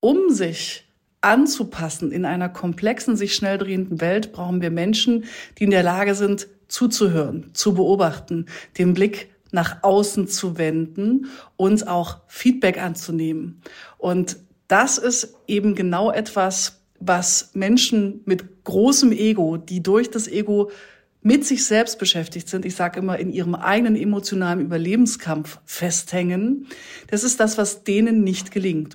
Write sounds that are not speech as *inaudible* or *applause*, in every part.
um sich anzupassen in einer komplexen, sich schnell drehenden Welt, brauchen wir Menschen, die in der Lage sind, zuzuhören, zu beobachten, den Blick nach außen zu wenden, uns auch Feedback anzunehmen. Und das ist eben genau etwas, was Menschen mit großem Ego, die durch das Ego mit sich selbst beschäftigt sind, ich sage immer, in ihrem eigenen emotionalen Überlebenskampf festhängen, das ist das, was denen nicht gelingt.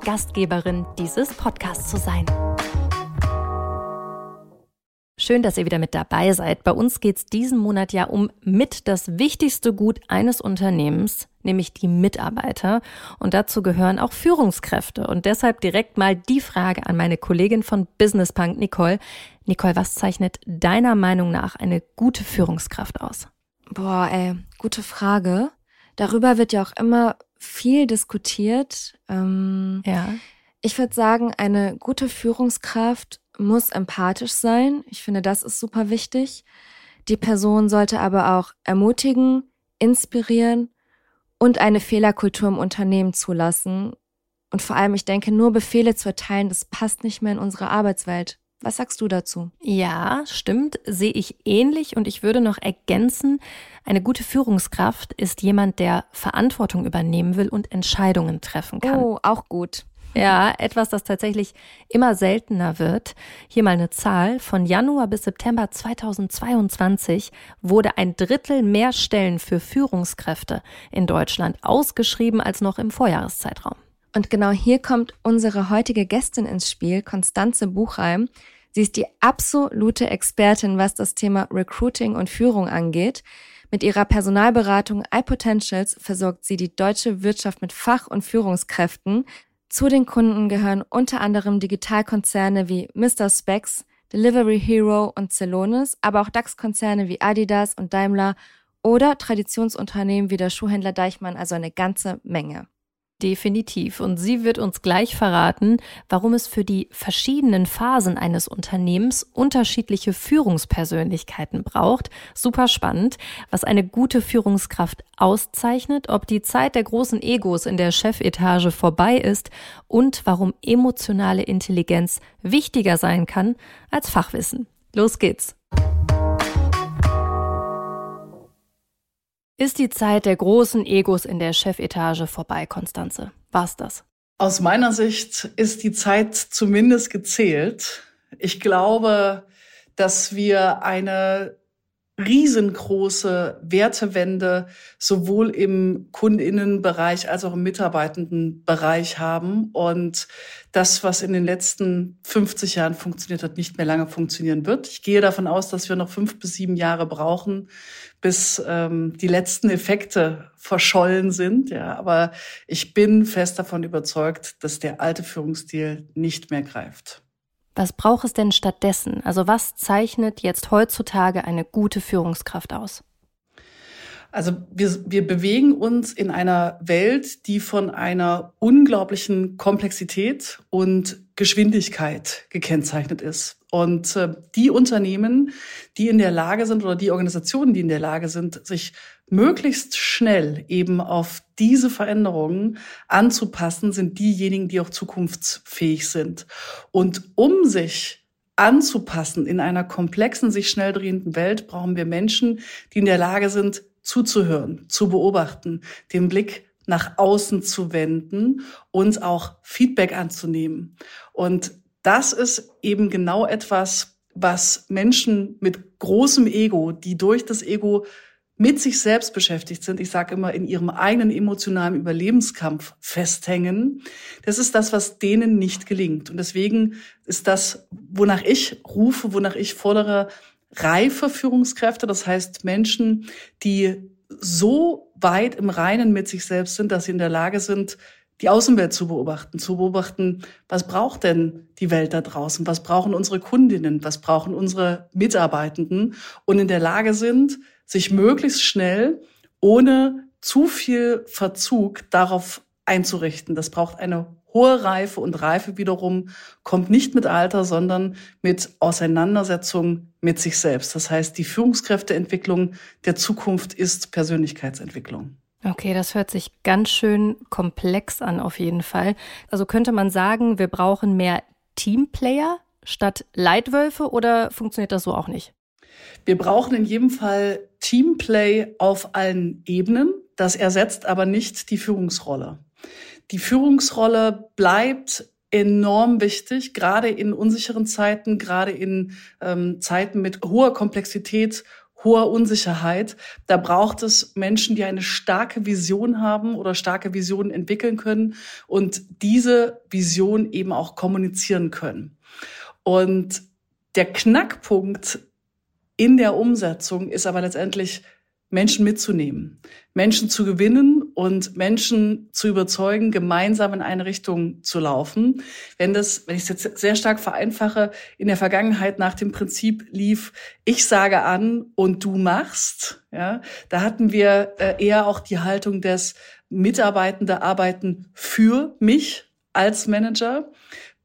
Gastgeberin dieses Podcasts zu sein. Schön, dass ihr wieder mit dabei seid. Bei uns geht es diesen Monat ja um mit das wichtigste Gut eines Unternehmens, nämlich die Mitarbeiter. Und dazu gehören auch Führungskräfte. Und deshalb direkt mal die Frage an meine Kollegin von Business Punk, Nicole. Nicole, was zeichnet deiner Meinung nach eine gute Führungskraft aus? Boah, ey, gute Frage. Darüber wird ja auch immer viel diskutiert. Ähm, ja. Ich würde sagen, eine gute Führungskraft muss empathisch sein. Ich finde, das ist super wichtig. Die Person sollte aber auch ermutigen, inspirieren und eine Fehlerkultur im Unternehmen zulassen. Und vor allem, ich denke, nur Befehle zu erteilen, das passt nicht mehr in unsere Arbeitswelt. Was sagst du dazu? Ja, stimmt, sehe ich ähnlich und ich würde noch ergänzen, eine gute Führungskraft ist jemand, der Verantwortung übernehmen will und Entscheidungen treffen kann. Oh, auch gut. Ja, etwas, das tatsächlich immer seltener wird. Hier mal eine Zahl. Von Januar bis September 2022 wurde ein Drittel mehr Stellen für Führungskräfte in Deutschland ausgeschrieben als noch im Vorjahreszeitraum. Und genau hier kommt unsere heutige Gästin ins Spiel, Konstanze Buchheim. Sie ist die absolute Expertin, was das Thema Recruiting und Führung angeht. Mit ihrer Personalberatung iPotentials versorgt sie die deutsche Wirtschaft mit Fach- und Führungskräften. Zu den Kunden gehören unter anderem Digitalkonzerne wie Mr. Specs, Delivery Hero und Celonis, aber auch DAX-Konzerne wie Adidas und Daimler oder Traditionsunternehmen wie der Schuhhändler Deichmann, also eine ganze Menge. Definitiv. Und sie wird uns gleich verraten, warum es für die verschiedenen Phasen eines Unternehmens unterschiedliche Führungspersönlichkeiten braucht. Super spannend, was eine gute Führungskraft auszeichnet, ob die Zeit der großen Egos in der Chefetage vorbei ist und warum emotionale Intelligenz wichtiger sein kann als Fachwissen. Los geht's. Ist die Zeit der großen Egos in der Chefetage vorbei, Konstanze? War's das? Aus meiner Sicht ist die Zeit zumindest gezählt. Ich glaube, dass wir eine riesengroße Wertewende sowohl im Kundinnenbereich als auch im Mitarbeitendenbereich haben und das, was in den letzten 50 Jahren funktioniert hat, nicht mehr lange funktionieren wird. Ich gehe davon aus, dass wir noch fünf bis sieben Jahre brauchen, bis ähm, die letzten Effekte verschollen sind. Ja, aber ich bin fest davon überzeugt, dass der alte Führungsstil nicht mehr greift. Was braucht es denn stattdessen? Also was zeichnet jetzt heutzutage eine gute Führungskraft aus? Also wir, wir bewegen uns in einer Welt, die von einer unglaublichen Komplexität und Geschwindigkeit gekennzeichnet ist. Und äh, die Unternehmen, die in der Lage sind oder die Organisationen, die in der Lage sind, sich möglichst schnell eben auf diese Veränderungen anzupassen, sind diejenigen, die auch zukunftsfähig sind. Und um sich anzupassen in einer komplexen, sich schnell drehenden Welt, brauchen wir Menschen, die in der Lage sind, zuzuhören, zu beobachten, den Blick nach außen zu wenden, uns auch Feedback anzunehmen. Und das ist eben genau etwas, was Menschen mit großem Ego, die durch das Ego mit sich selbst beschäftigt sind, ich sage immer, in ihrem eigenen emotionalen Überlebenskampf festhängen, das ist das, was denen nicht gelingt. Und deswegen ist das, wonach ich rufe, wonach ich fordere, reife Führungskräfte, das heißt Menschen, die so weit im Reinen mit sich selbst sind, dass sie in der Lage sind, die Außenwelt zu beobachten, zu beobachten, was braucht denn die Welt da draußen, was brauchen unsere Kundinnen, was brauchen unsere Mitarbeitenden? Und in der Lage sind, sich möglichst schnell ohne zu viel Verzug darauf einzurichten. Das braucht eine hohe Reife und Reife wiederum kommt nicht mit Alter, sondern mit Auseinandersetzung mit sich selbst. Das heißt, die Führungskräfteentwicklung der Zukunft ist Persönlichkeitsentwicklung. Okay, das hört sich ganz schön komplex an auf jeden Fall. Also könnte man sagen, wir brauchen mehr Teamplayer statt Leitwölfe oder funktioniert das so auch nicht? Wir brauchen in jedem Fall Teamplay auf allen Ebenen. Das ersetzt aber nicht die Führungsrolle. Die Führungsrolle bleibt enorm wichtig, gerade in unsicheren Zeiten, gerade in ähm, Zeiten mit hoher Komplexität hoher Unsicherheit. Da braucht es Menschen, die eine starke Vision haben oder starke Visionen entwickeln können und diese Vision eben auch kommunizieren können. Und der Knackpunkt in der Umsetzung ist aber letztendlich Menschen mitzunehmen, Menschen zu gewinnen und Menschen zu überzeugen, gemeinsam in eine Richtung zu laufen. Wenn das, wenn ich es jetzt sehr stark vereinfache, in der Vergangenheit nach dem Prinzip lief, ich sage an und du machst, ja, da hatten wir äh, eher auch die Haltung des Mitarbeitende arbeiten für mich als Manager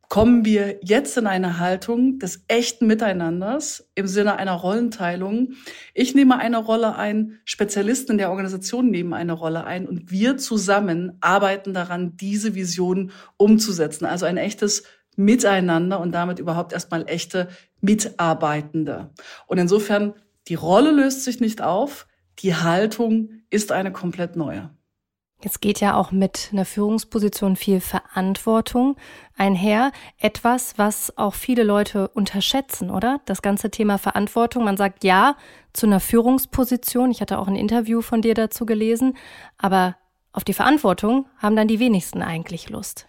kommen wir jetzt in eine Haltung des echten Miteinanders im Sinne einer Rollenteilung. Ich nehme eine Rolle ein, Spezialisten in der Organisation nehmen eine Rolle ein und wir zusammen arbeiten daran, diese Vision umzusetzen. Also ein echtes Miteinander und damit überhaupt erstmal echte Mitarbeitende. Und insofern, die Rolle löst sich nicht auf, die Haltung ist eine komplett neue. Jetzt geht ja auch mit einer Führungsposition viel Verantwortung einher. Etwas, was auch viele Leute unterschätzen, oder? Das ganze Thema Verantwortung. Man sagt ja zu einer Führungsposition. Ich hatte auch ein Interview von dir dazu gelesen. Aber auf die Verantwortung haben dann die wenigsten eigentlich Lust.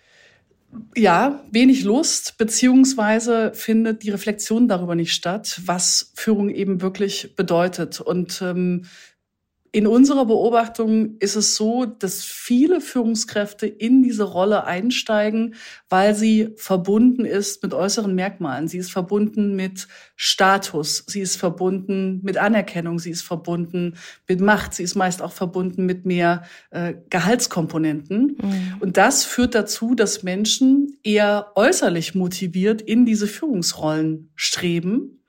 Ja, wenig Lust, beziehungsweise findet die Reflexion darüber nicht statt, was Führung eben wirklich bedeutet. Und ähm, in unserer Beobachtung ist es so, dass viele Führungskräfte in diese Rolle einsteigen, weil sie verbunden ist mit äußeren Merkmalen. Sie ist verbunden mit Status, sie ist verbunden mit Anerkennung, sie ist verbunden mit Macht, sie ist meist auch verbunden mit mehr äh, Gehaltskomponenten. Mhm. Und das führt dazu, dass Menschen eher äußerlich motiviert in diese Führungsrollen streben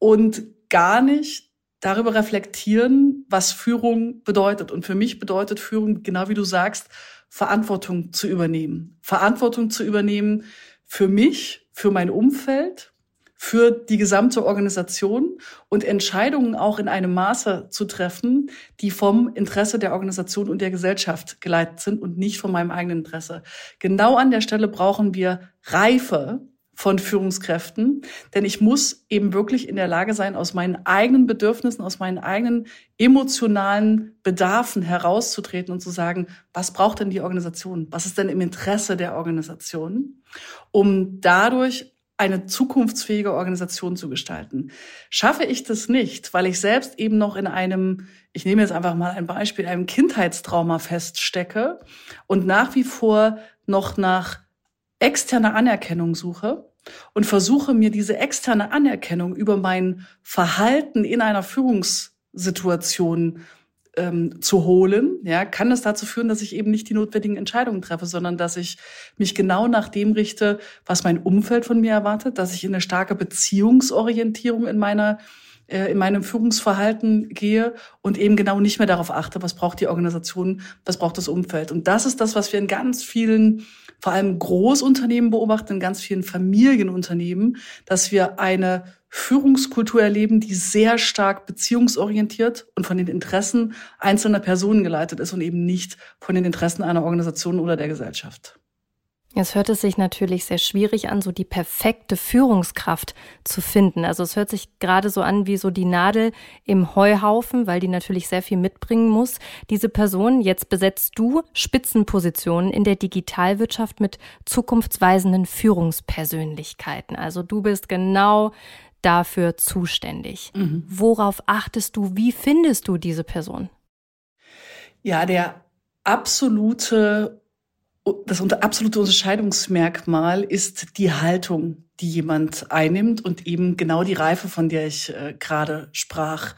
und gar nicht darüber reflektieren, was Führung bedeutet. Und für mich bedeutet Führung, genau wie du sagst, Verantwortung zu übernehmen. Verantwortung zu übernehmen für mich, für mein Umfeld, für die gesamte Organisation und Entscheidungen auch in einem Maße zu treffen, die vom Interesse der Organisation und der Gesellschaft geleitet sind und nicht von meinem eigenen Interesse. Genau an der Stelle brauchen wir Reife, von Führungskräften, denn ich muss eben wirklich in der Lage sein, aus meinen eigenen Bedürfnissen, aus meinen eigenen emotionalen Bedarfen herauszutreten und zu sagen, was braucht denn die Organisation? Was ist denn im Interesse der Organisation? Um dadurch eine zukunftsfähige Organisation zu gestalten. Schaffe ich das nicht, weil ich selbst eben noch in einem, ich nehme jetzt einfach mal ein Beispiel, einem Kindheitstrauma feststecke und nach wie vor noch nach externe Anerkennung suche und versuche mir diese externe Anerkennung über mein Verhalten in einer Führungssituation ähm, zu holen, ja, kann es dazu führen, dass ich eben nicht die notwendigen Entscheidungen treffe, sondern dass ich mich genau nach dem richte, was mein Umfeld von mir erwartet, dass ich in eine starke Beziehungsorientierung in meiner äh, in meinem Führungsverhalten gehe und eben genau nicht mehr darauf achte, was braucht die Organisation, was braucht das Umfeld. Und das ist das, was wir in ganz vielen vor allem Großunternehmen beobachten, in ganz vielen Familienunternehmen, dass wir eine Führungskultur erleben, die sehr stark beziehungsorientiert und von den Interessen einzelner Personen geleitet ist und eben nicht von den Interessen einer Organisation oder der Gesellschaft. Jetzt hört es sich natürlich sehr schwierig an, so die perfekte Führungskraft zu finden. Also es hört sich gerade so an wie so die Nadel im Heuhaufen, weil die natürlich sehr viel mitbringen muss. Diese Person, jetzt besetzt du Spitzenpositionen in der Digitalwirtschaft mit zukunftsweisenden Führungspersönlichkeiten. Also du bist genau dafür zuständig. Mhm. Worauf achtest du? Wie findest du diese Person? Ja, der absolute das absolute Unterscheidungsmerkmal ist die Haltung, die jemand einnimmt und eben genau die Reife, von der ich äh, gerade sprach.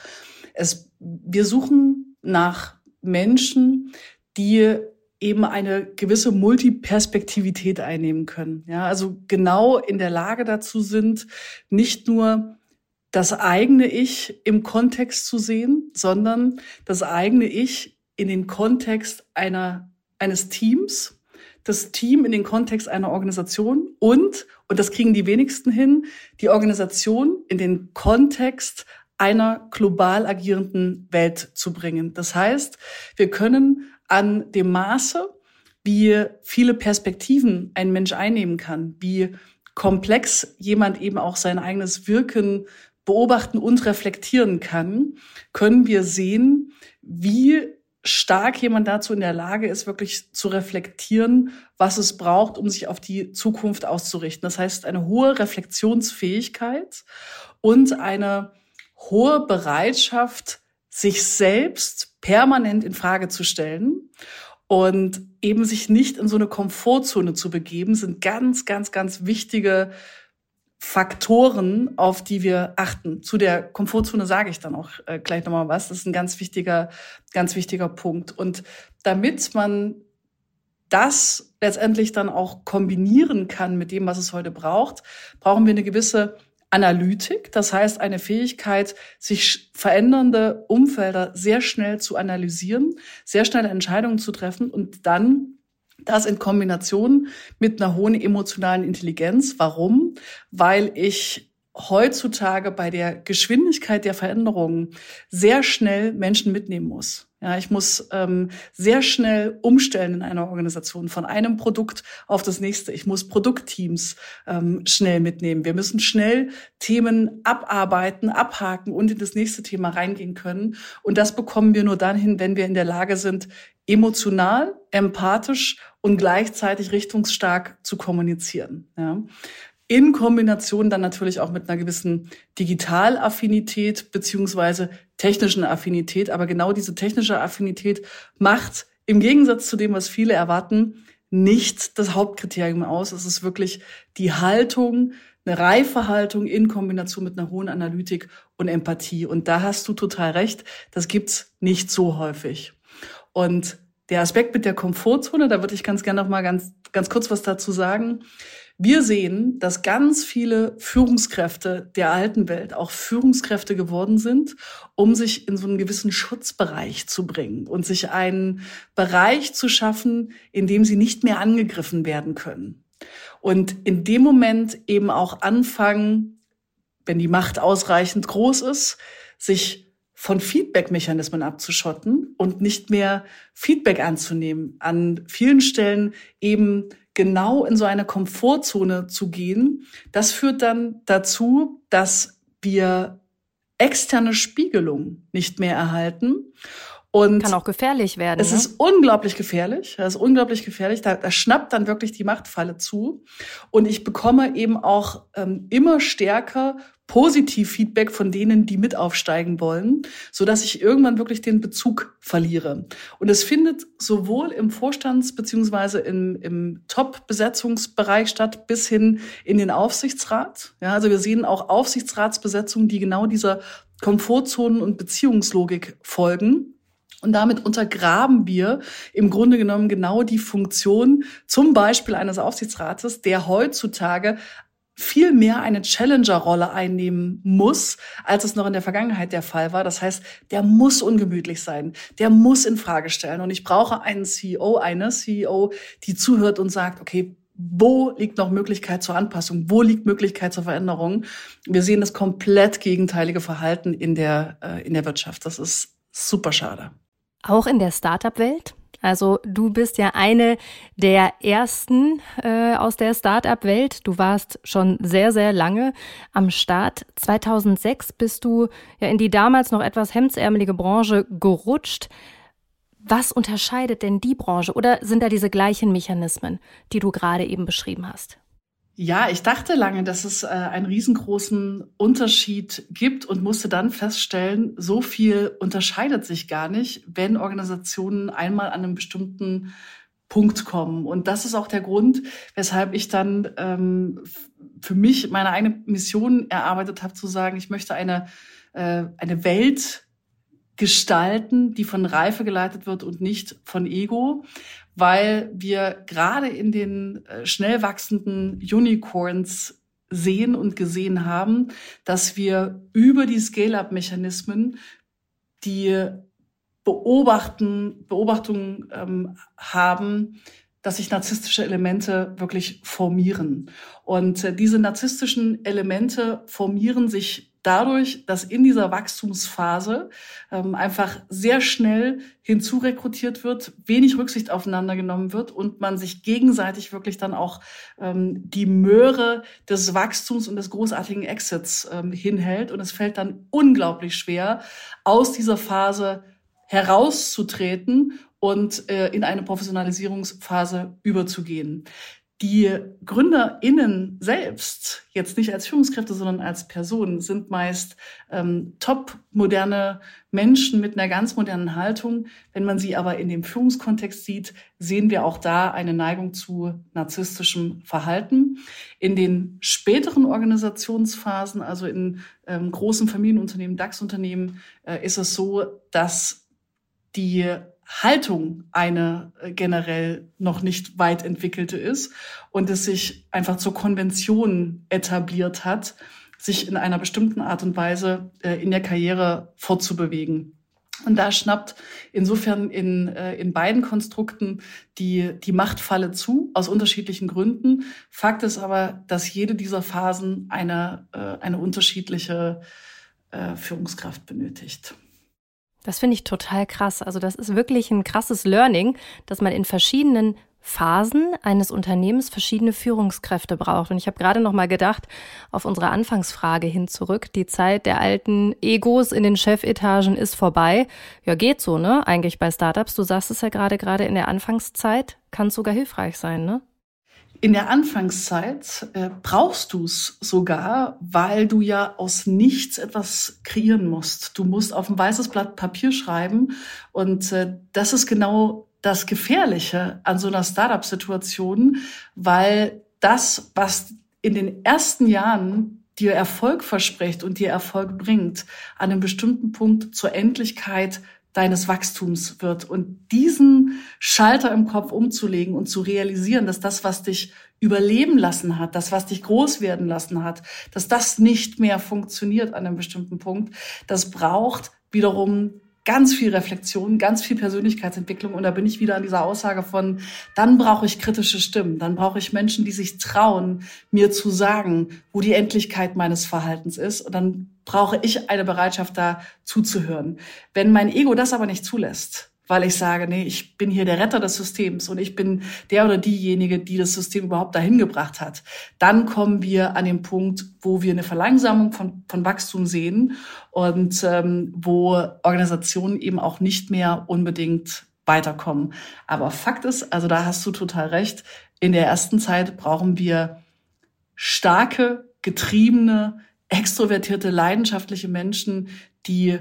Es, wir suchen nach Menschen, die eben eine gewisse Multiperspektivität einnehmen können. Ja, also genau in der Lage dazu sind, nicht nur das eigene Ich im Kontext zu sehen, sondern das eigene Ich in den Kontext einer, eines Teams, das Team in den Kontext einer Organisation und, und das kriegen die wenigsten hin, die Organisation in den Kontext einer global agierenden Welt zu bringen. Das heißt, wir können an dem Maße, wie viele Perspektiven ein Mensch einnehmen kann, wie komplex jemand eben auch sein eigenes Wirken beobachten und reflektieren kann, können wir sehen, wie stark jemand dazu in der Lage ist, wirklich zu reflektieren, was es braucht, um sich auf die Zukunft auszurichten. Das heißt, eine hohe Reflexionsfähigkeit und eine hohe Bereitschaft, sich selbst permanent in Frage zu stellen und eben sich nicht in so eine Komfortzone zu begeben, sind ganz, ganz, ganz wichtige Faktoren, auf die wir achten. Zu der Komfortzone sage ich dann auch äh, gleich nochmal was. Das ist ein ganz wichtiger, ganz wichtiger Punkt. Und damit man das letztendlich dann auch kombinieren kann mit dem, was es heute braucht, brauchen wir eine gewisse Analytik, das heißt eine Fähigkeit, sich verändernde Umfelder sehr schnell zu analysieren, sehr schnell Entscheidungen zu treffen und dann das in Kombination mit einer hohen emotionalen Intelligenz. Warum? Weil ich heutzutage bei der Geschwindigkeit der Veränderungen sehr schnell Menschen mitnehmen muss. Ja, ich muss ähm, sehr schnell umstellen in einer Organisation von einem Produkt auf das nächste. Ich muss Produktteams ähm, schnell mitnehmen. Wir müssen schnell Themen abarbeiten, abhaken und in das nächste Thema reingehen können. Und das bekommen wir nur dann hin, wenn wir in der Lage sind, emotional, empathisch und gleichzeitig richtungsstark zu kommunizieren. Ja in Kombination dann natürlich auch mit einer gewissen Digitalaffinität beziehungsweise technischen Affinität. Aber genau diese technische Affinität macht im Gegensatz zu dem, was viele erwarten, nicht das Hauptkriterium aus. Es ist wirklich die Haltung, eine reife Haltung in Kombination mit einer hohen Analytik und Empathie. Und da hast du total recht. Das gibt's nicht so häufig. Und der Aspekt mit der Komfortzone, da würde ich ganz gerne noch mal ganz, ganz kurz was dazu sagen. Wir sehen, dass ganz viele Führungskräfte der alten Welt auch Führungskräfte geworden sind, um sich in so einen gewissen Schutzbereich zu bringen und sich einen Bereich zu schaffen, in dem sie nicht mehr angegriffen werden können. Und in dem Moment eben auch anfangen, wenn die Macht ausreichend groß ist, sich von Feedback-Mechanismen abzuschotten und nicht mehr Feedback anzunehmen. An vielen Stellen eben genau in so eine Komfortzone zu gehen, das führt dann dazu, dass wir externe Spiegelung nicht mehr erhalten. Und Kann auch gefährlich werden. Es ne? ist unglaublich gefährlich. Es ist unglaublich gefährlich. Da, da schnappt dann wirklich die Machtfalle zu. Und ich bekomme eben auch ähm, immer stärker Positiv-Feedback von denen, die mit aufsteigen wollen, so dass ich irgendwann wirklich den Bezug verliere. Und es findet sowohl im Vorstands- beziehungsweise im, im Top-Besetzungsbereich statt, bis hin in den Aufsichtsrat. Ja, also wir sehen auch Aufsichtsratsbesetzungen, die genau dieser Komfortzonen- und Beziehungslogik folgen. Und damit untergraben wir im Grunde genommen genau die Funktion zum Beispiel eines Aufsichtsrates, der heutzutage viel mehr eine Challenger-Rolle einnehmen muss, als es noch in der Vergangenheit der Fall war. Das heißt, der muss ungemütlich sein, der muss in Frage stellen. Und ich brauche einen CEO, eine CEO, die zuhört und sagt, okay, wo liegt noch Möglichkeit zur Anpassung? Wo liegt Möglichkeit zur Veränderung? Wir sehen das komplett gegenteilige Verhalten in der, äh, in der Wirtschaft. Das ist super schade. Auch in der Startup-Welt? Also du bist ja eine der ersten äh, aus der Start-up-Welt. Du warst schon sehr, sehr lange am Start. 2006 bist du ja in die damals noch etwas hemdsärmelige Branche gerutscht. Was unterscheidet denn die Branche oder sind da diese gleichen Mechanismen, die du gerade eben beschrieben hast? Ja, ich dachte lange, dass es äh, einen riesengroßen Unterschied gibt und musste dann feststellen, so viel unterscheidet sich gar nicht, wenn Organisationen einmal an einem bestimmten Punkt kommen. Und das ist auch der Grund, weshalb ich dann ähm, für mich meine eigene Mission erarbeitet habe, zu sagen, ich möchte eine, äh, eine Welt gestalten, die von Reife geleitet wird und nicht von Ego, weil wir gerade in den äh, schnell wachsenden Unicorns sehen und gesehen haben, dass wir über die Scale-up-Mechanismen die beobachten, Beobachtungen ähm, haben, dass sich narzisstische Elemente wirklich formieren. Und äh, diese narzisstischen Elemente formieren sich dadurch, dass in dieser Wachstumsphase ähm, einfach sehr schnell hinzurekrutiert wird, wenig Rücksicht aufeinander genommen wird und man sich gegenseitig wirklich dann auch ähm, die Möhre des Wachstums und des großartigen Exits ähm, hinhält. Und es fällt dann unglaublich schwer, aus dieser Phase herauszutreten und äh, in eine Professionalisierungsphase überzugehen die GründerInnen selbst, jetzt nicht als Führungskräfte, sondern als Personen, sind meist ähm, top moderne Menschen mit einer ganz modernen Haltung. Wenn man sie aber in dem Führungskontext sieht, sehen wir auch da eine Neigung zu narzisstischem Verhalten. In den späteren Organisationsphasen, also in ähm, großen Familienunternehmen, DAX-Unternehmen, äh, ist es so, dass die Haltung eine äh, generell noch nicht weit entwickelte ist und es sich einfach zur Konvention etabliert hat, sich in einer bestimmten Art und Weise äh, in der Karriere fortzubewegen. Und da schnappt insofern in, äh, in beiden Konstrukten die, die Machtfalle zu, aus unterschiedlichen Gründen. Fakt ist aber, dass jede dieser Phasen eine, eine unterschiedliche Führungskraft benötigt. Das finde ich total krass. Also das ist wirklich ein krasses Learning, dass man in verschiedenen Phasen eines Unternehmens verschiedene Führungskräfte braucht. Und ich habe gerade noch mal gedacht, auf unsere Anfangsfrage hin zurück, die Zeit der alten Egos in den Chefetagen ist vorbei. Ja, geht so, ne? Eigentlich bei Startups. Du sagst es ja gerade, gerade in der Anfangszeit kann es sogar hilfreich sein, ne? In der Anfangszeit äh, brauchst du es sogar, weil du ja aus nichts etwas kreieren musst. Du musst auf ein weißes Blatt Papier schreiben und äh, das ist genau das Gefährliche an so einer Startup-Situation, weil das, was in den ersten Jahren dir Erfolg verspricht und dir Erfolg bringt, an einem bestimmten Punkt zur Endlichkeit deines Wachstums wird. Und diesen Schalter im Kopf umzulegen und zu realisieren, dass das, was dich überleben lassen hat, das, was dich groß werden lassen hat, dass das nicht mehr funktioniert an einem bestimmten Punkt, das braucht wiederum ganz viel Reflexion, ganz viel Persönlichkeitsentwicklung. Und da bin ich wieder an dieser Aussage von, dann brauche ich kritische Stimmen, dann brauche ich Menschen, die sich trauen, mir zu sagen, wo die Endlichkeit meines Verhaltens ist. Und dann brauche ich eine Bereitschaft, da zuzuhören. Wenn mein Ego das aber nicht zulässt, weil ich sage, nee, ich bin hier der Retter des Systems und ich bin der oder diejenige, die das System überhaupt dahin gebracht hat. Dann kommen wir an den Punkt, wo wir eine Verlangsamung von, von Wachstum sehen und ähm, wo Organisationen eben auch nicht mehr unbedingt weiterkommen. Aber Fakt ist, also da hast du total recht, in der ersten Zeit brauchen wir starke, getriebene, extrovertierte, leidenschaftliche Menschen, die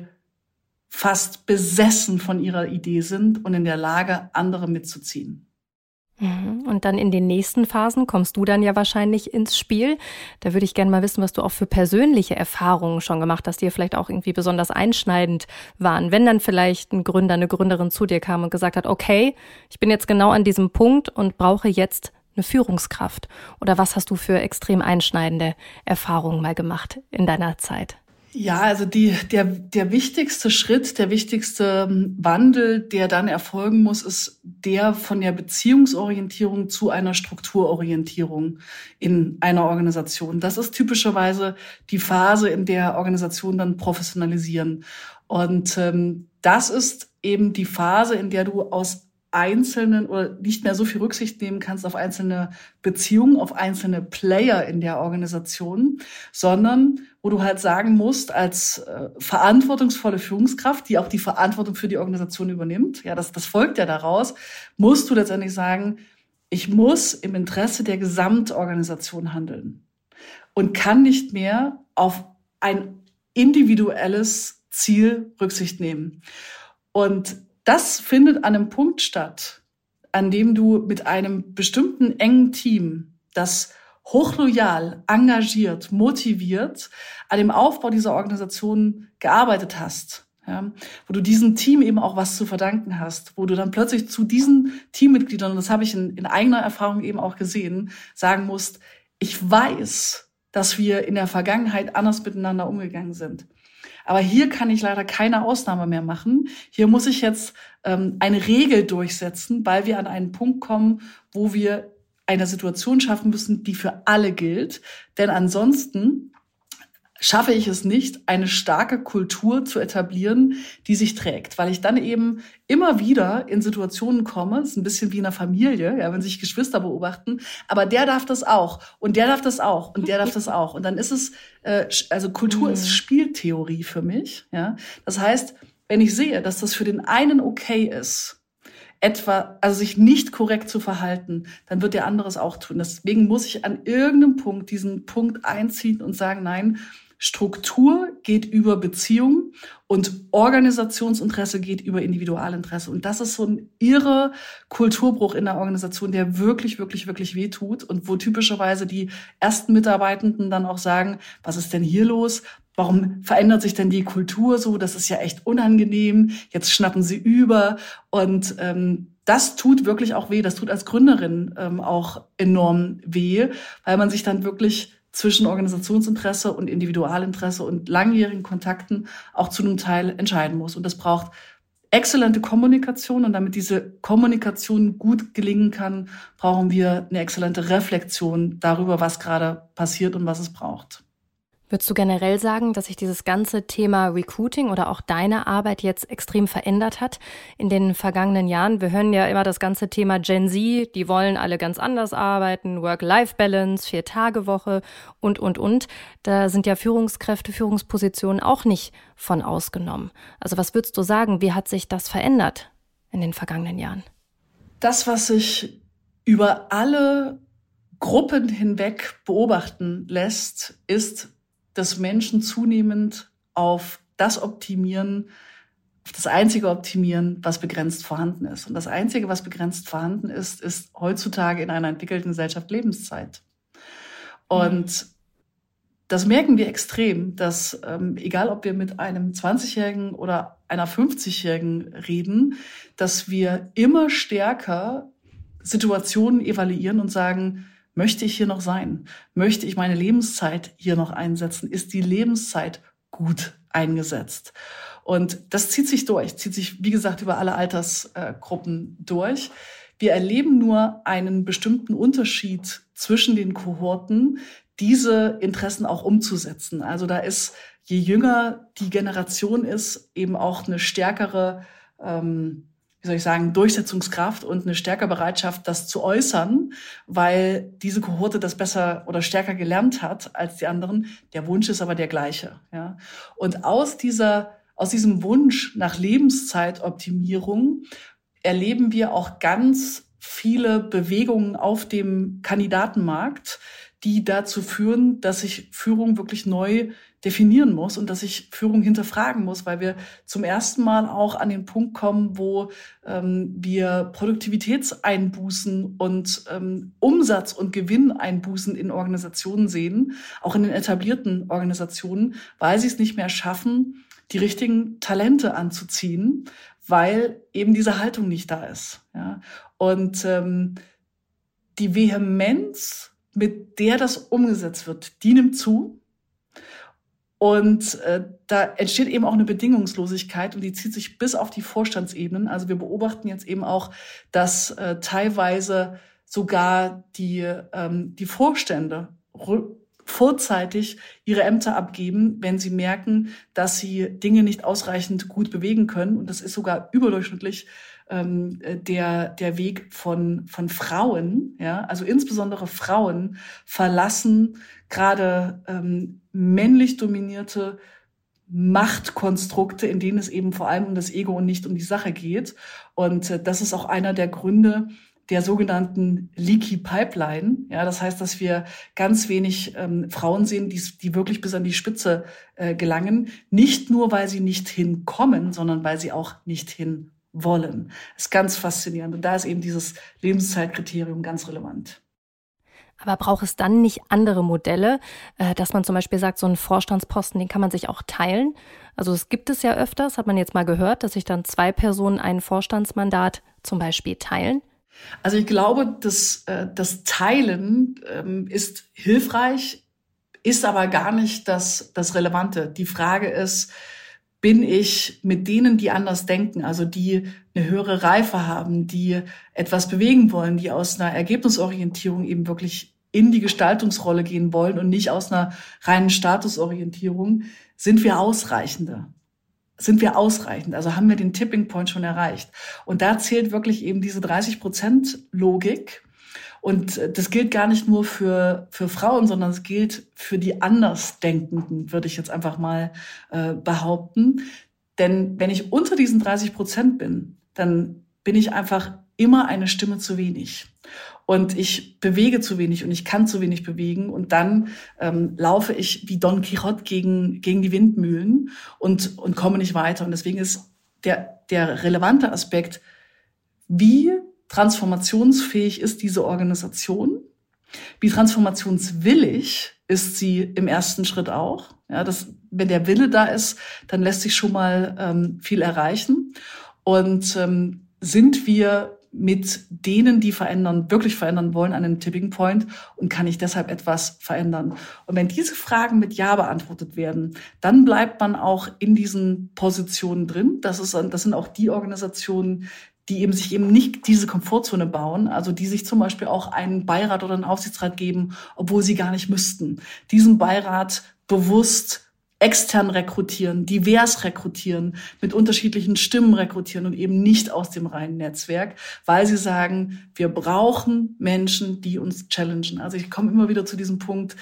fast besessen von ihrer Idee sind und in der Lage, andere mitzuziehen. Mhm. Und dann in den nächsten Phasen kommst du dann ja wahrscheinlich ins Spiel. Da würde ich gerne mal wissen, was du auch für persönliche Erfahrungen schon gemacht hast, die vielleicht auch irgendwie besonders einschneidend waren. Wenn dann vielleicht ein Gründer, eine Gründerin zu dir kam und gesagt hat, okay, ich bin jetzt genau an diesem Punkt und brauche jetzt eine Führungskraft. Oder was hast du für extrem einschneidende Erfahrungen mal gemacht in deiner Zeit? Ja, also die, der, der wichtigste Schritt, der wichtigste ähm, Wandel, der dann erfolgen muss, ist der von der Beziehungsorientierung zu einer Strukturorientierung in einer Organisation. Das ist typischerweise die Phase, in der Organisationen dann professionalisieren. Und ähm, das ist eben die Phase, in der du aus einzelnen oder nicht mehr so viel Rücksicht nehmen kannst auf einzelne Beziehungen, auf einzelne Player in der Organisation, sondern wo du halt sagen musst, als äh, verantwortungsvolle Führungskraft, die auch die Verantwortung für die Organisation übernimmt, ja, das, das folgt ja daraus, musst du letztendlich sagen, ich muss im Interesse der Gesamtorganisation handeln und kann nicht mehr auf ein individuelles Ziel Rücksicht nehmen. Und das findet an einem Punkt statt, an dem du mit einem bestimmten engen Team, das hochloyal, engagiert, motiviert an dem Aufbau dieser Organisation gearbeitet hast, ja, wo du diesem Team eben auch was zu verdanken hast, wo du dann plötzlich zu diesen Teammitgliedern, und das habe ich in, in eigener Erfahrung eben auch gesehen, sagen musst, ich weiß, dass wir in der Vergangenheit anders miteinander umgegangen sind. Aber hier kann ich leider keine Ausnahme mehr machen. Hier muss ich jetzt ähm, eine Regel durchsetzen, weil wir an einen Punkt kommen, wo wir eine Situation schaffen müssen, die für alle gilt. Denn ansonsten schaffe ich es nicht, eine starke Kultur zu etablieren, die sich trägt, weil ich dann eben immer wieder in Situationen komme, das ist ein bisschen wie in einer Familie, ja, wenn sich Geschwister beobachten, aber der darf das auch und der darf das auch und der darf das auch und dann ist es, äh, also Kultur mhm. ist Spieltheorie für mich, ja. Das heißt, wenn ich sehe, dass das für den einen okay ist, etwa, also sich nicht korrekt zu verhalten, dann wird der andere es auch tun. Deswegen muss ich an irgendeinem Punkt diesen Punkt einziehen und sagen, nein, Struktur geht über Beziehung und Organisationsinteresse geht über Individualinteresse. Und das ist so ein irre Kulturbruch in der Organisation, der wirklich, wirklich, wirklich weh tut und wo typischerweise die ersten Mitarbeitenden dann auch sagen, was ist denn hier los? Warum verändert sich denn die Kultur so? Das ist ja echt unangenehm. Jetzt schnappen sie über. Und ähm, das tut wirklich auch weh. Das tut als Gründerin ähm, auch enorm weh, weil man sich dann wirklich zwischen Organisationsinteresse und Individualinteresse und langjährigen Kontakten auch zu einem Teil entscheiden muss. Und das braucht exzellente Kommunikation. Und damit diese Kommunikation gut gelingen kann, brauchen wir eine exzellente Reflexion darüber, was gerade passiert und was es braucht. Würdest du generell sagen, dass sich dieses ganze Thema Recruiting oder auch deine Arbeit jetzt extrem verändert hat in den vergangenen Jahren? Wir hören ja immer das ganze Thema Gen Z, die wollen alle ganz anders arbeiten, Work-Life-Balance, Vier-Tage-Woche und, und, und. Da sind ja Führungskräfte, Führungspositionen auch nicht von ausgenommen. Also was würdest du sagen, wie hat sich das verändert in den vergangenen Jahren? Das, was sich über alle Gruppen hinweg beobachten lässt, ist, dass Menschen zunehmend auf das optimieren, auf das einzige optimieren, was begrenzt vorhanden ist. Und das einzige, was begrenzt vorhanden ist, ist heutzutage in einer entwickelten Gesellschaft Lebenszeit. Und das merken wir extrem, dass ähm, egal ob wir mit einem 20-Jährigen oder einer 50-Jährigen reden, dass wir immer stärker Situationen evaluieren und sagen, Möchte ich hier noch sein? Möchte ich meine Lebenszeit hier noch einsetzen? Ist die Lebenszeit gut eingesetzt? Und das zieht sich durch, zieht sich, wie gesagt, über alle Altersgruppen durch. Wir erleben nur einen bestimmten Unterschied zwischen den Kohorten, diese Interessen auch umzusetzen. Also da ist, je jünger die Generation ist, eben auch eine stärkere ähm, wie soll ich sagen, Durchsetzungskraft und eine stärkere Bereitschaft, das zu äußern, weil diese Kohorte das besser oder stärker gelernt hat als die anderen. Der Wunsch ist aber der gleiche. Ja? Und aus dieser, aus diesem Wunsch nach Lebenszeitoptimierung erleben wir auch ganz viele Bewegungen auf dem Kandidatenmarkt, die dazu führen, dass sich Führung wirklich neu definieren muss und dass ich Führung hinterfragen muss, weil wir zum ersten Mal auch an den Punkt kommen, wo ähm, wir Produktivitätseinbußen und ähm, Umsatz- und Gewinneinbußen in Organisationen sehen, auch in den etablierten Organisationen, weil sie es nicht mehr schaffen, die richtigen Talente anzuziehen, weil eben diese Haltung nicht da ist. Ja? Und ähm, die Vehemenz, mit der das umgesetzt wird, die nimmt zu. Und äh, da entsteht eben auch eine Bedingungslosigkeit und die zieht sich bis auf die Vorstandsebenen. Also wir beobachten jetzt eben auch, dass äh, teilweise sogar die, ähm, die Vorstände vorzeitig ihre Ämter abgeben, wenn sie merken, dass sie Dinge nicht ausreichend gut bewegen können. Und das ist sogar überdurchschnittlich ähm, der, der Weg von, von Frauen. Ja? Also insbesondere Frauen verlassen gerade ähm, männlich dominierte Machtkonstrukte, in denen es eben vor allem um das Ego und nicht um die Sache geht. Und äh, das ist auch einer der Gründe der sogenannten Leaky Pipeline. Ja, das heißt, dass wir ganz wenig ähm, Frauen sehen, die, die wirklich bis an die Spitze äh, gelangen. Nicht nur, weil sie nicht hinkommen, sondern weil sie auch nicht hin wollen. Das ist ganz faszinierend. Und da ist eben dieses Lebenszeitkriterium ganz relevant. Aber braucht es dann nicht andere Modelle, äh, dass man zum Beispiel sagt, so einen Vorstandsposten, den kann man sich auch teilen? Also es gibt es ja öfters, hat man jetzt mal gehört, dass sich dann zwei Personen ein Vorstandsmandat zum Beispiel teilen. Also ich glaube, dass äh, das Teilen ähm, ist hilfreich, ist aber gar nicht das, das Relevante. Die Frage ist, bin ich mit denen, die anders denken, also die eine höhere Reife haben, die etwas bewegen wollen, die aus einer Ergebnisorientierung eben wirklich in die Gestaltungsrolle gehen wollen und nicht aus einer reinen Statusorientierung, sind wir ausreichende. Sind wir ausreichend? Also haben wir den Tipping Point schon erreicht? Und da zählt wirklich eben diese 30 Prozent Logik und das gilt gar nicht nur für, für Frauen, sondern es gilt für die Andersdenkenden, würde ich jetzt einfach mal äh, behaupten. Denn wenn ich unter diesen 30 Prozent bin, dann bin ich einfach immer eine Stimme zu wenig. Und ich bewege zu wenig und ich kann zu wenig bewegen. Und dann ähm, laufe ich wie Don Quixote gegen, gegen die Windmühlen und, und komme nicht weiter. Und deswegen ist der, der relevante Aspekt, wie transformationsfähig ist diese Organisation? Wie transformationswillig ist sie im ersten Schritt auch? Ja, das, wenn der Wille da ist, dann lässt sich schon mal ähm, viel erreichen. Und ähm, sind wir mit denen, die verändern, wirklich verändern wollen, an einem Tipping Point und kann ich deshalb etwas verändern? Und wenn diese Fragen mit Ja beantwortet werden, dann bleibt man auch in diesen Positionen drin. Das, ist, das sind auch die Organisationen, die eben sich eben nicht diese Komfortzone bauen, also die sich zum Beispiel auch einen Beirat oder einen Aufsichtsrat geben, obwohl sie gar nicht müssten. Diesen Beirat bewusst extern rekrutieren, divers rekrutieren, mit unterschiedlichen Stimmen rekrutieren und eben nicht aus dem reinen Netzwerk, weil sie sagen, wir brauchen Menschen, die uns challengen. Also ich komme immer wieder zu diesem Punkt,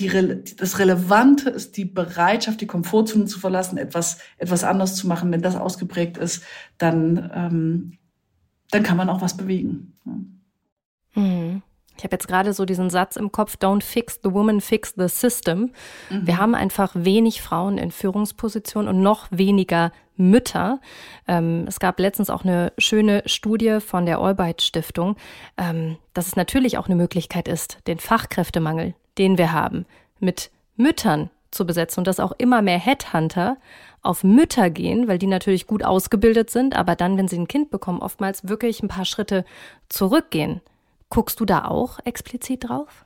die, das Relevante ist die Bereitschaft, die Komfortzone zu verlassen, etwas, etwas anders zu machen. Wenn das ausgeprägt ist, dann, ähm, dann kann man auch was bewegen. Mhm. Ich habe jetzt gerade so diesen Satz im Kopf, don't fix the woman, fix the system. Mhm. Wir haben einfach wenig Frauen in Führungspositionen und noch weniger Mütter. Ähm, es gab letztens auch eine schöne Studie von der Albright Stiftung, ähm, dass es natürlich auch eine Möglichkeit ist, den Fachkräftemangel, den wir haben, mit Müttern zu besetzen und dass auch immer mehr Headhunter auf Mütter gehen, weil die natürlich gut ausgebildet sind, aber dann, wenn sie ein Kind bekommen, oftmals wirklich ein paar Schritte zurückgehen. Guckst du da auch explizit drauf?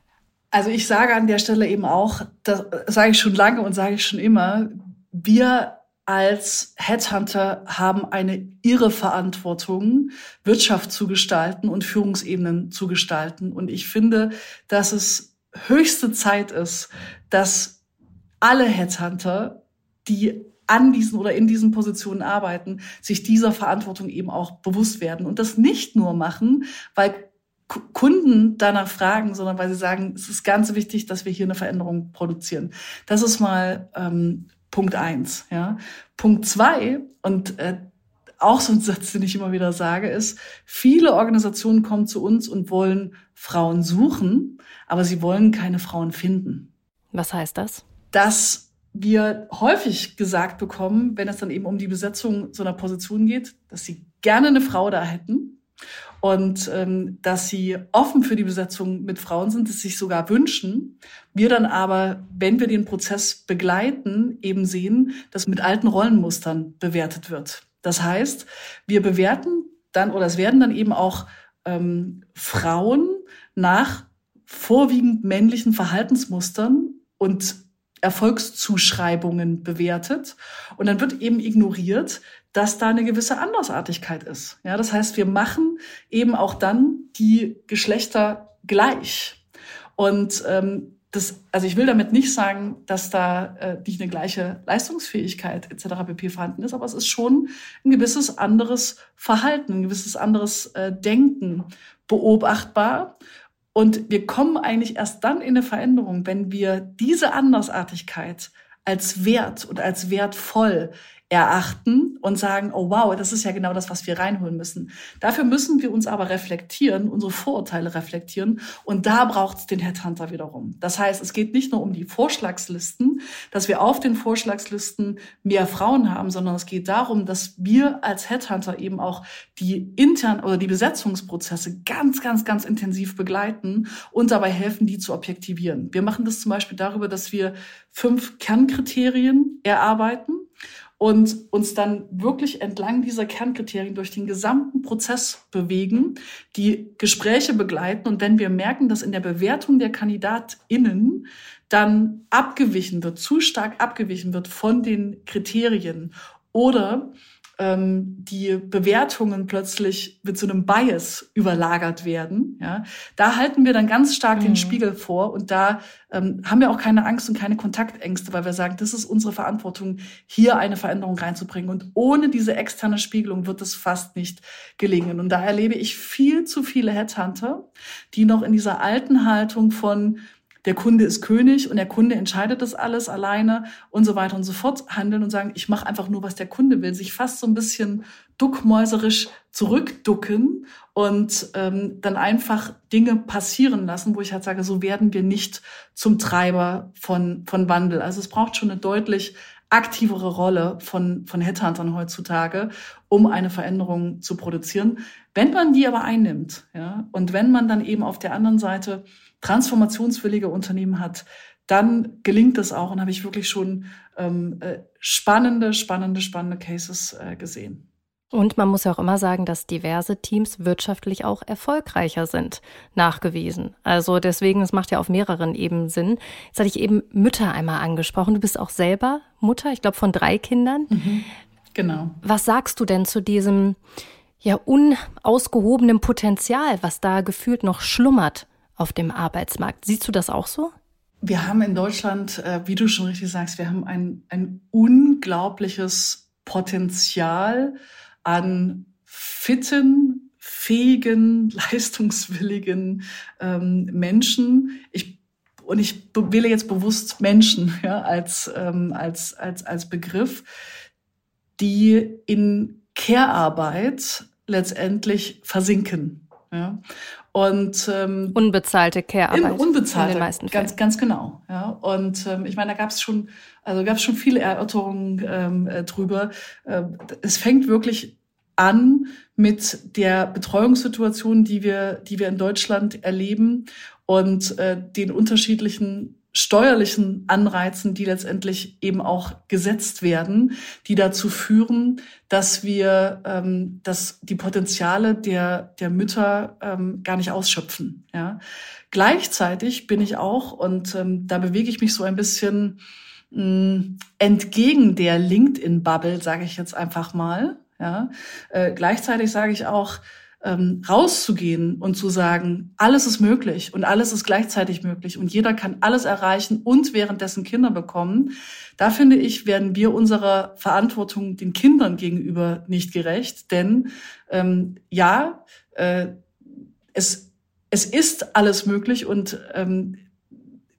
Also ich sage an der Stelle eben auch, das sage ich schon lange und sage ich schon immer, wir als Headhunter haben eine irre Verantwortung, Wirtschaft zu gestalten und Führungsebenen zu gestalten. Und ich finde, dass es höchste Zeit ist, dass alle Headhunter, die an diesen oder in diesen Positionen arbeiten, sich dieser Verantwortung eben auch bewusst werden und das nicht nur machen, weil Kunden danach fragen, sondern weil sie sagen, es ist ganz wichtig, dass wir hier eine Veränderung produzieren. Das ist mal ähm, Punkt eins. Ja. Punkt zwei und äh, auch so ein Satz, den ich immer wieder sage, ist, viele Organisationen kommen zu uns und wollen Frauen suchen, aber sie wollen keine Frauen finden. Was heißt das? Dass wir häufig gesagt bekommen, wenn es dann eben um die Besetzung so einer Position geht, dass sie gerne eine Frau da hätten und ähm, dass sie offen für die Besetzung mit Frauen sind, es sich sogar wünschen. Wir dann aber, wenn wir den Prozess begleiten, eben sehen, dass mit alten Rollenmustern bewertet wird. Das heißt, wir bewerten dann oder es werden dann eben auch ähm, Frauen nach vorwiegend männlichen Verhaltensmustern und Erfolgszuschreibungen bewertet. Und dann wird eben ignoriert, dass da eine gewisse Andersartigkeit ist. Ja, das heißt, wir machen eben auch dann die Geschlechter gleich. Und ähm, das, also ich will damit nicht sagen, dass da äh, nicht eine gleiche Leistungsfähigkeit etc. pp. vorhanden ist, aber es ist schon ein gewisses anderes Verhalten, ein gewisses anderes äh, Denken beobachtbar. Und wir kommen eigentlich erst dann in eine Veränderung, wenn wir diese Andersartigkeit als wert und als wertvoll erachten und sagen, oh wow, das ist ja genau das, was wir reinholen müssen. Dafür müssen wir uns aber reflektieren, unsere Vorurteile reflektieren und da braucht es den Headhunter wiederum. Das heißt, es geht nicht nur um die Vorschlagslisten, dass wir auf den Vorschlagslisten mehr Frauen haben, sondern es geht darum, dass wir als Headhunter eben auch die intern oder die Besetzungsprozesse ganz, ganz, ganz intensiv begleiten und dabei helfen, die zu objektivieren. Wir machen das zum Beispiel darüber, dass wir fünf Kernkriterien erarbeiten und uns dann wirklich entlang dieser Kernkriterien durch den gesamten Prozess bewegen, die Gespräche begleiten. Und wenn wir merken, dass in der Bewertung der KandidatInnen dann abgewichen wird, zu stark abgewichen wird von den Kriterien oder ähm, die Bewertungen plötzlich mit so einem Bias überlagert werden. Ja, da halten wir dann ganz stark mhm. den Spiegel vor und da ähm, haben wir auch keine Angst und keine Kontaktängste, weil wir sagen, das ist unsere Verantwortung, hier eine Veränderung reinzubringen. Und ohne diese externe Spiegelung wird es fast nicht gelingen. Und da erlebe ich viel zu viele Headhunter, die noch in dieser alten Haltung von der Kunde ist König und der Kunde entscheidet das alles alleine und so weiter und so fort handeln und sagen, ich mache einfach nur, was der Kunde will, sich fast so ein bisschen duckmäuserisch zurückducken und ähm, dann einfach Dinge passieren lassen, wo ich halt sage, so werden wir nicht zum Treiber von, von Wandel. Also es braucht schon eine deutlich aktivere Rolle von, von Headhuntern heutzutage, um eine Veränderung zu produzieren. Wenn man die aber einnimmt, ja, und wenn man dann eben auf der anderen Seite transformationswillige Unternehmen hat, dann gelingt es auch und habe ich wirklich schon ähm, äh, spannende, spannende, spannende Cases äh, gesehen. Und man muss ja auch immer sagen, dass diverse Teams wirtschaftlich auch erfolgreicher sind, nachgewiesen. Also deswegen, es macht ja auf mehreren Ebenen Sinn. Jetzt hatte ich eben Mütter einmal angesprochen. Du bist auch selber Mutter, ich glaube, von drei Kindern. Mhm, genau. Was sagst du denn zu diesem ja unausgehobenen Potenzial, was da gefühlt noch schlummert auf dem Arbeitsmarkt? Siehst du das auch so? Wir haben in Deutschland, äh, wie du schon richtig sagst, wir haben ein, ein unglaubliches Potenzial an fitten, fähigen, *laughs* leistungswilligen ähm, Menschen. Ich und ich wähle jetzt bewusst Menschen *laughs* ja, als, ähm, als, als, als Begriff, die in Care-Arbeit letztendlich versinken. Ja. Und ähm, unbezahlte Care-Arbeit. Unbezahlte, in den meisten Fällen. ganz, ganz genau. Ja. Und ähm, ich meine, da gab es schon, also gab es schon viele Erörterungen ähm, äh, drüber. Äh, es fängt wirklich an mit der Betreuungssituation, die wir, die wir in Deutschland erleben und äh, den unterschiedlichen steuerlichen Anreizen, die letztendlich eben auch gesetzt werden, die dazu führen, dass wir ähm, dass die Potenziale der, der Mütter ähm, gar nicht ausschöpfen. Ja. Gleichzeitig bin ich auch, und ähm, da bewege ich mich so ein bisschen mh, mm, entgegen der LinkedIn-Bubble, sage ich jetzt einfach mal, ja? Äh, gleichzeitig sage ich auch, ähm, rauszugehen und zu sagen, alles ist möglich und alles ist gleichzeitig möglich und jeder kann alles erreichen und währenddessen Kinder bekommen. Da finde ich, werden wir unserer Verantwortung den Kindern gegenüber nicht gerecht, denn ähm, ja, äh, es, es ist alles möglich und ähm,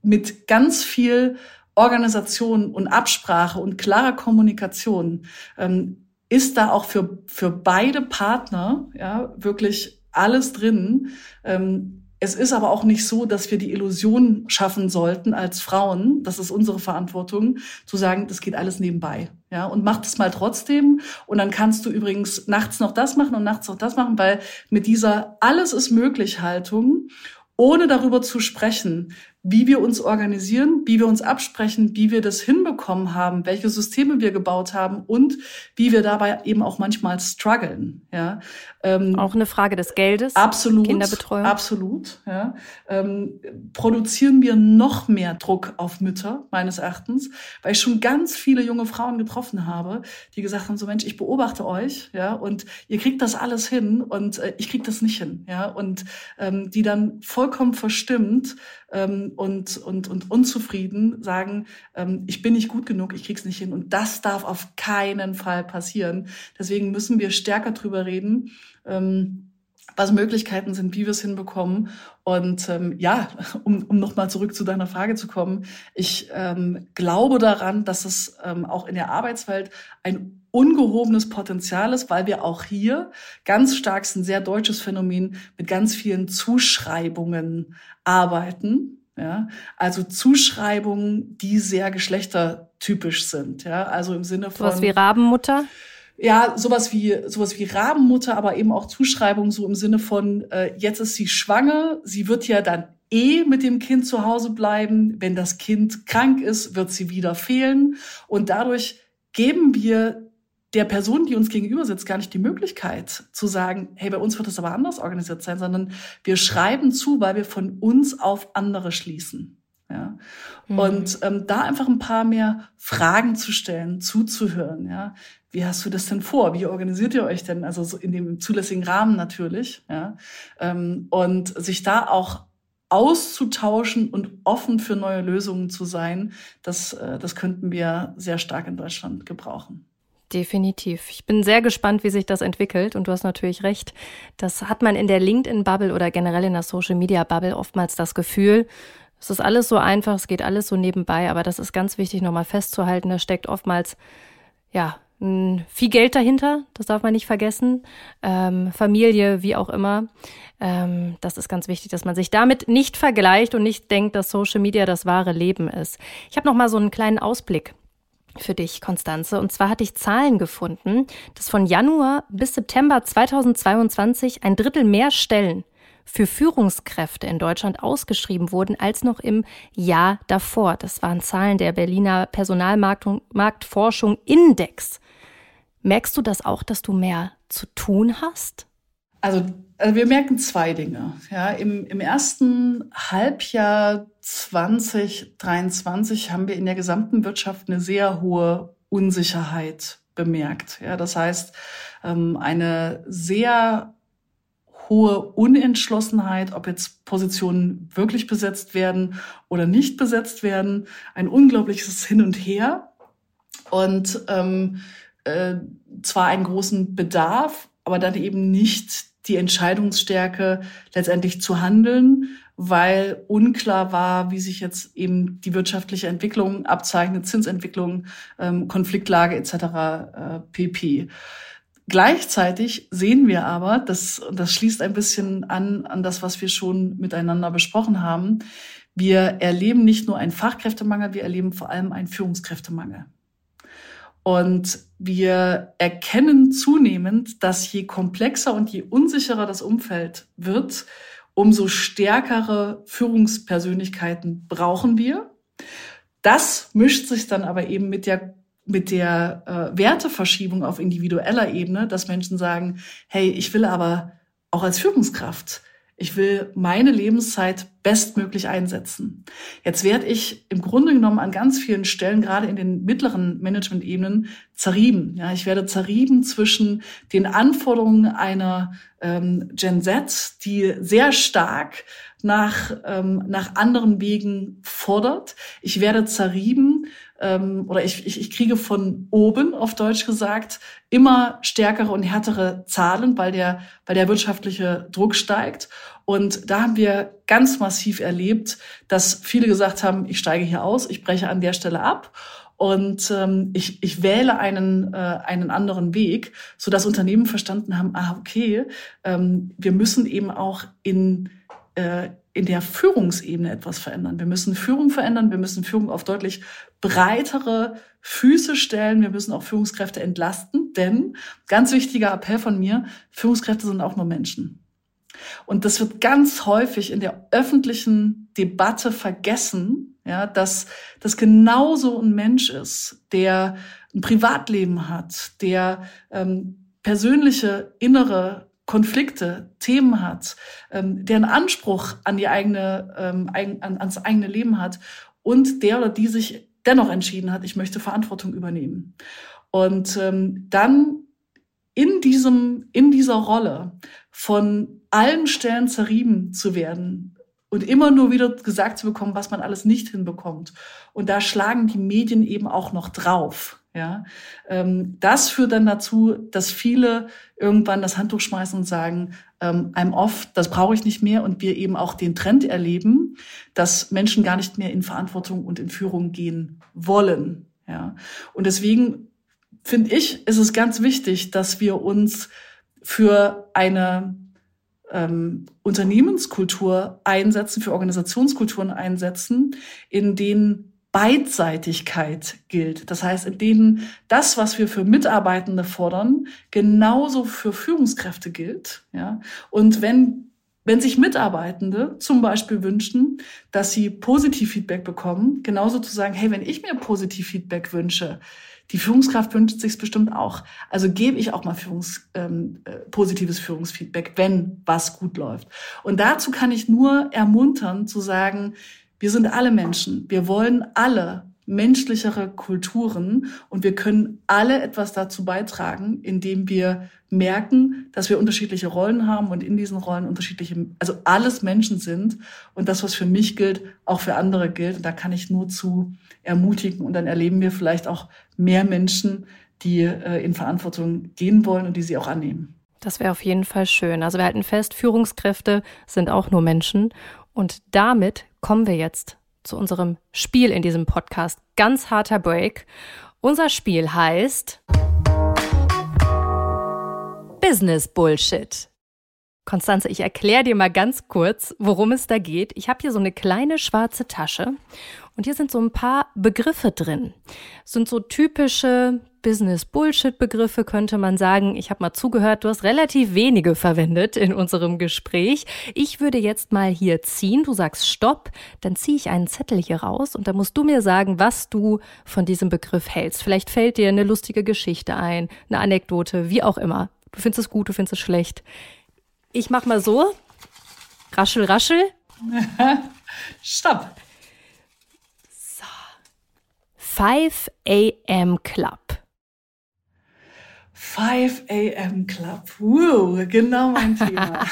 mit ganz viel Organisation und Absprache und klarer Kommunikation ähm, ist da auch für, für beide Partner ja, wirklich alles drin. Ähm, es ist aber auch nicht so, dass wir die Illusion schaffen sollten als Frauen, das ist unsere Verantwortung, zu sagen, das geht alles nebenbei. Ja, und mach das mal trotzdem. Und dann kannst du übrigens nachts noch das machen und nachts noch das machen, weil mit dieser alles ist möglich Haltung ohne darüber zu sprechen, wie wir uns organisieren, wie wir uns absprechen, wie wir das hinbekommen haben, welche Systeme wir gebaut haben und wie wir dabei eben auch manchmal strugglen. Ja, ähm, auch eine Frage des Geldes. Absolut. Kinderbetreuung. Absolut. Ja, ähm, produzieren wir noch mehr Druck auf Mütter meines Erachtens, weil ich schon ganz viele junge Frauen getroffen habe, die gesagt haben: So Mensch, ich beobachte euch, ja, und ihr kriegt das alles hin und äh, ich krieg das nicht hin, ja, und ähm, die dann vollkommen verstimmt ähm, und, und, und unzufrieden sagen, ähm, ich bin nicht gut genug, ich krieg's nicht hin. Und das darf auf keinen Fall passieren. Deswegen müssen wir stärker drüber reden. Ähm, was Möglichkeiten sind, wie wir es hinbekommen. Und ähm, ja, um, um nochmal zurück zu deiner Frage zu kommen, ich ähm, glaube daran, dass es ähm, auch in der Arbeitswelt ein ungehobenes Potenzial ist, weil wir auch hier ganz stark, ein sehr deutsches Phänomen, mit ganz vielen Zuschreibungen arbeiten. Ja, also Zuschreibungen, die sehr geschlechtertypisch sind. Ja, also im Sinne von. Was wie Rabenmutter? Ja, sowas wie sowas wie Rabenmutter, aber eben auch Zuschreibungen so im Sinne von äh, jetzt ist sie schwanger, sie wird ja dann eh mit dem Kind zu Hause bleiben. Wenn das Kind krank ist, wird sie wieder fehlen. Und dadurch geben wir der Person, die uns gegenüber sitzt, gar nicht die Möglichkeit zu sagen, hey, bei uns wird das aber anders organisiert sein, sondern wir schreiben zu, weil wir von uns auf andere schließen. Ja. Mhm. Und ähm, da einfach ein paar mehr Fragen zu stellen, zuzuhören. Ja. Wie hast du das denn vor? Wie organisiert ihr euch denn? Also so in dem zulässigen Rahmen natürlich. Ja. Ähm, und sich da auch auszutauschen und offen für neue Lösungen zu sein, das, äh, das könnten wir sehr stark in Deutschland gebrauchen. Definitiv. Ich bin sehr gespannt, wie sich das entwickelt. Und du hast natürlich recht. Das hat man in der LinkedIn-Bubble oder generell in der Social-Media-Bubble oftmals das Gefühl, es ist alles so einfach, es geht alles so nebenbei. Aber das ist ganz wichtig, nochmal festzuhalten. Da steckt oftmals, ja, viel Geld dahinter. Das darf man nicht vergessen. Ähm, Familie, wie auch immer. Ähm, das ist ganz wichtig, dass man sich damit nicht vergleicht und nicht denkt, dass Social Media das wahre Leben ist. Ich habe noch mal so einen kleinen Ausblick für dich, Konstanze. Und zwar hatte ich Zahlen gefunden, dass von Januar bis September 2022 ein Drittel mehr Stellen für Führungskräfte in Deutschland ausgeschrieben wurden als noch im Jahr davor. Das waren Zahlen der Berliner Personalmarktforschung Index. Merkst du das auch, dass du mehr zu tun hast? Also, also wir merken zwei Dinge. Ja, im, Im ersten Halbjahr 2023 haben wir in der gesamten Wirtschaft eine sehr hohe Unsicherheit bemerkt. Ja, das heißt, ähm, eine sehr hohe Unentschlossenheit, ob jetzt Positionen wirklich besetzt werden oder nicht besetzt werden, ein unglaubliches Hin und Her und ähm, äh, zwar einen großen Bedarf, aber dann eben nicht die Entscheidungsstärke letztendlich zu handeln, weil unklar war, wie sich jetzt eben die wirtschaftliche Entwicklung abzeichnet, Zinsentwicklung, ähm, Konfliktlage etc. Äh, pp. Gleichzeitig sehen wir aber, das, das schließt ein bisschen an, an das, was wir schon miteinander besprochen haben, wir erleben nicht nur einen Fachkräftemangel, wir erleben vor allem einen Führungskräftemangel. Und wir erkennen zunehmend, dass je komplexer und je unsicherer das Umfeld wird, umso stärkere Führungspersönlichkeiten brauchen wir. Das mischt sich dann aber eben mit der mit der äh, Werteverschiebung auf individueller Ebene, dass Menschen sagen, hey, ich will aber auch als Führungskraft ich will meine Lebenszeit bestmöglich einsetzen. Jetzt werde ich im Grunde genommen an ganz vielen Stellen, gerade in den mittleren Management-Ebenen, zerrieben. Ja, ich werde zerrieben zwischen den Anforderungen einer ähm, Gen Z, die sehr stark nach, ähm, nach anderen Wegen fordert. Ich werde zerrieben ähm, oder ich, ich, ich kriege von oben, auf Deutsch gesagt, immer stärkere und härtere Zahlen, weil der, weil der wirtschaftliche Druck steigt. Und da haben wir ganz massiv erlebt, dass viele gesagt haben, ich steige hier aus, ich breche an der Stelle ab und ähm, ich, ich wähle einen, äh, einen anderen Weg, so dass Unternehmen verstanden haben, ah, okay, ähm, wir müssen eben auch in, äh, in der Führungsebene etwas verändern. Wir müssen Führung verändern, wir müssen Führung auf deutlich breitere Füße stellen, wir müssen auch Führungskräfte entlasten, denn ganz wichtiger Appell von mir, Führungskräfte sind auch nur Menschen. Und das wird ganz häufig in der öffentlichen Debatte vergessen, ja, dass das genauso ein Mensch ist, der ein Privatleben hat, der ähm, persönliche innere Konflikte, Themen hat, ähm, der einen Anspruch an die eigene, ähm, an, ans eigene Leben hat und der oder die sich dennoch entschieden hat, ich möchte Verantwortung übernehmen. Und ähm, dann in diesem, in dieser Rolle von allen Stellen zerrieben zu werden und immer nur wieder gesagt zu bekommen, was man alles nicht hinbekommt. Und da schlagen die Medien eben auch noch drauf. Ja, ähm, das führt dann dazu, dass viele irgendwann das Handtuch schmeißen und sagen, ähm, I'm off, das brauche ich nicht mehr. Und wir eben auch den Trend erleben, dass Menschen gar nicht mehr in Verantwortung und in Führung gehen wollen. Ja, und deswegen finde ich, ist es ganz wichtig, dass wir uns für eine ähm, Unternehmenskultur einsetzen, für Organisationskulturen einsetzen, in denen Beidseitigkeit gilt. Das heißt, in denen das, was wir für Mitarbeitende fordern, genauso für Führungskräfte gilt. Ja? Und wenn wenn sich Mitarbeitende zum Beispiel wünschen, dass sie Positivfeedback bekommen, genauso zu sagen, hey, wenn ich mir Positivfeedback wünsche, die Führungskraft wünscht sich bestimmt auch. Also gebe ich auch mal Führungs, ähm, äh, positives Führungsfeedback, wenn was gut läuft. Und dazu kann ich nur ermuntern zu sagen, wir sind alle Menschen. Wir wollen alle menschlichere Kulturen und wir können alle etwas dazu beitragen, indem wir merken, dass wir unterschiedliche Rollen haben und in diesen Rollen unterschiedliche, also alles Menschen sind und das, was für mich gilt, auch für andere gilt. Und da kann ich nur zu ermutigen und dann erleben wir vielleicht auch mehr Menschen, die äh, in Verantwortung gehen wollen und die sie auch annehmen. Das wäre auf jeden Fall schön. Also wir halten fest, Führungskräfte sind auch nur Menschen und damit kommen wir jetzt zu unserem Spiel in diesem Podcast. Ganz harter Break. Unser Spiel heißt Business Bullshit. Konstanze, ich erkläre dir mal ganz kurz, worum es da geht. Ich habe hier so eine kleine schwarze Tasche und hier sind so ein paar Begriffe drin. Das sind so typische Business-Bullshit-Begriffe, könnte man sagen. Ich habe mal zugehört, du hast relativ wenige verwendet in unserem Gespräch. Ich würde jetzt mal hier ziehen. Du sagst Stopp, dann ziehe ich einen Zettel hier raus und dann musst du mir sagen, was du von diesem Begriff hältst. Vielleicht fällt dir eine lustige Geschichte ein, eine Anekdote, wie auch immer. Du findest es gut, du findest es schlecht. Ich mach mal so. Raschel, raschel. *laughs* Stopp. 5 a.m. Club. 5 a.m. Club. Wow, genau mein *laughs* Thema.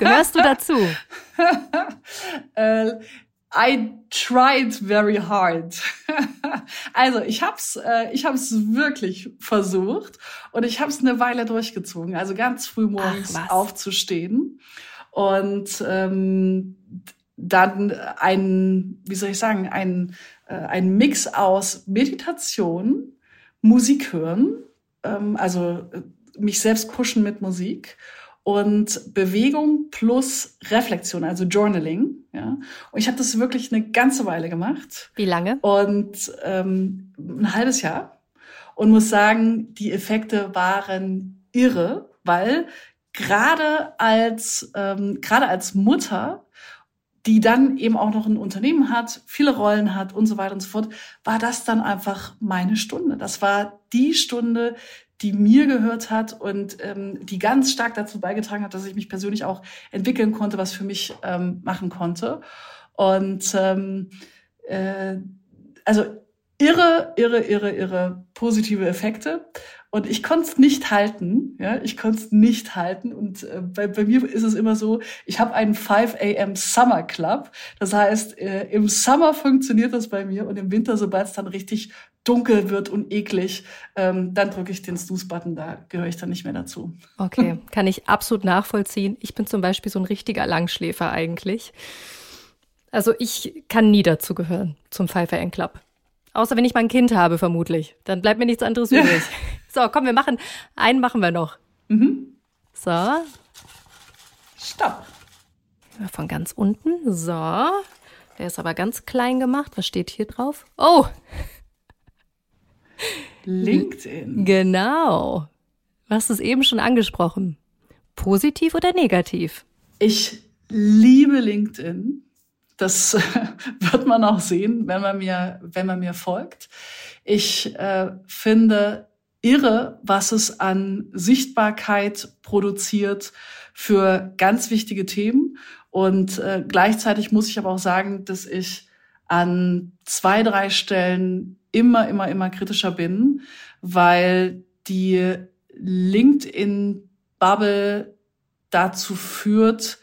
Gehörst du dazu? uh, *laughs* I tried very hard. *laughs* also ich hab's, äh, ich hab's wirklich versucht und ich hab's eine Weile durchgezogen. Also ganz früh morgens aufzustehen und ähm, dann ein, wie soll ich sagen, ein äh, ein Mix aus Meditation, Musik hören, ähm, also äh, mich selbst pushen mit Musik und Bewegung plus Reflexion, also Journaling. Ja. Und ich habe das wirklich eine ganze Weile gemacht. Wie lange? Und ähm, ein halbes Jahr. Und muss sagen, die Effekte waren irre, weil gerade als ähm, gerade als Mutter die dann eben auch noch ein Unternehmen hat, viele Rollen hat und so weiter und so fort, war das dann einfach meine Stunde. Das war die Stunde, die mir gehört hat und ähm, die ganz stark dazu beigetragen hat, dass ich mich persönlich auch entwickeln konnte, was für mich ähm, machen konnte. Und ähm, äh, also irre, irre, irre, irre positive Effekte. Und ich konnte es nicht halten, ja, ich konnte es nicht halten. Und äh, bei, bei mir ist es immer so, ich habe einen 5 a.m. Summer Club. Das heißt, äh, im Sommer funktioniert das bei mir und im Winter, sobald es dann richtig dunkel wird und eklig, ähm, dann drücke ich den Snooze-Button, da gehöre ich dann nicht mehr dazu. Okay, *laughs* kann ich absolut nachvollziehen. Ich bin zum Beispiel so ein richtiger Langschläfer eigentlich. Also ich kann nie dazu gehören zum 5 a.m. Club. Außer wenn ich mal ein Kind habe, vermutlich. Dann bleibt mir nichts anderes übrig. *laughs* So, komm, wir machen, einen machen wir noch. Mhm. So. Stopp. Von ganz unten. So. Der ist aber ganz klein gemacht. Was steht hier drauf? Oh! LinkedIn. Genau. Du hast es eben schon angesprochen. Positiv oder negativ? Ich liebe LinkedIn. Das *laughs* wird man auch sehen, wenn man mir, wenn man mir folgt. Ich äh, finde irre, was es an Sichtbarkeit produziert für ganz wichtige Themen. Und äh, gleichzeitig muss ich aber auch sagen, dass ich an zwei, drei Stellen immer, immer, immer kritischer bin, weil die LinkedIn-Bubble dazu führt,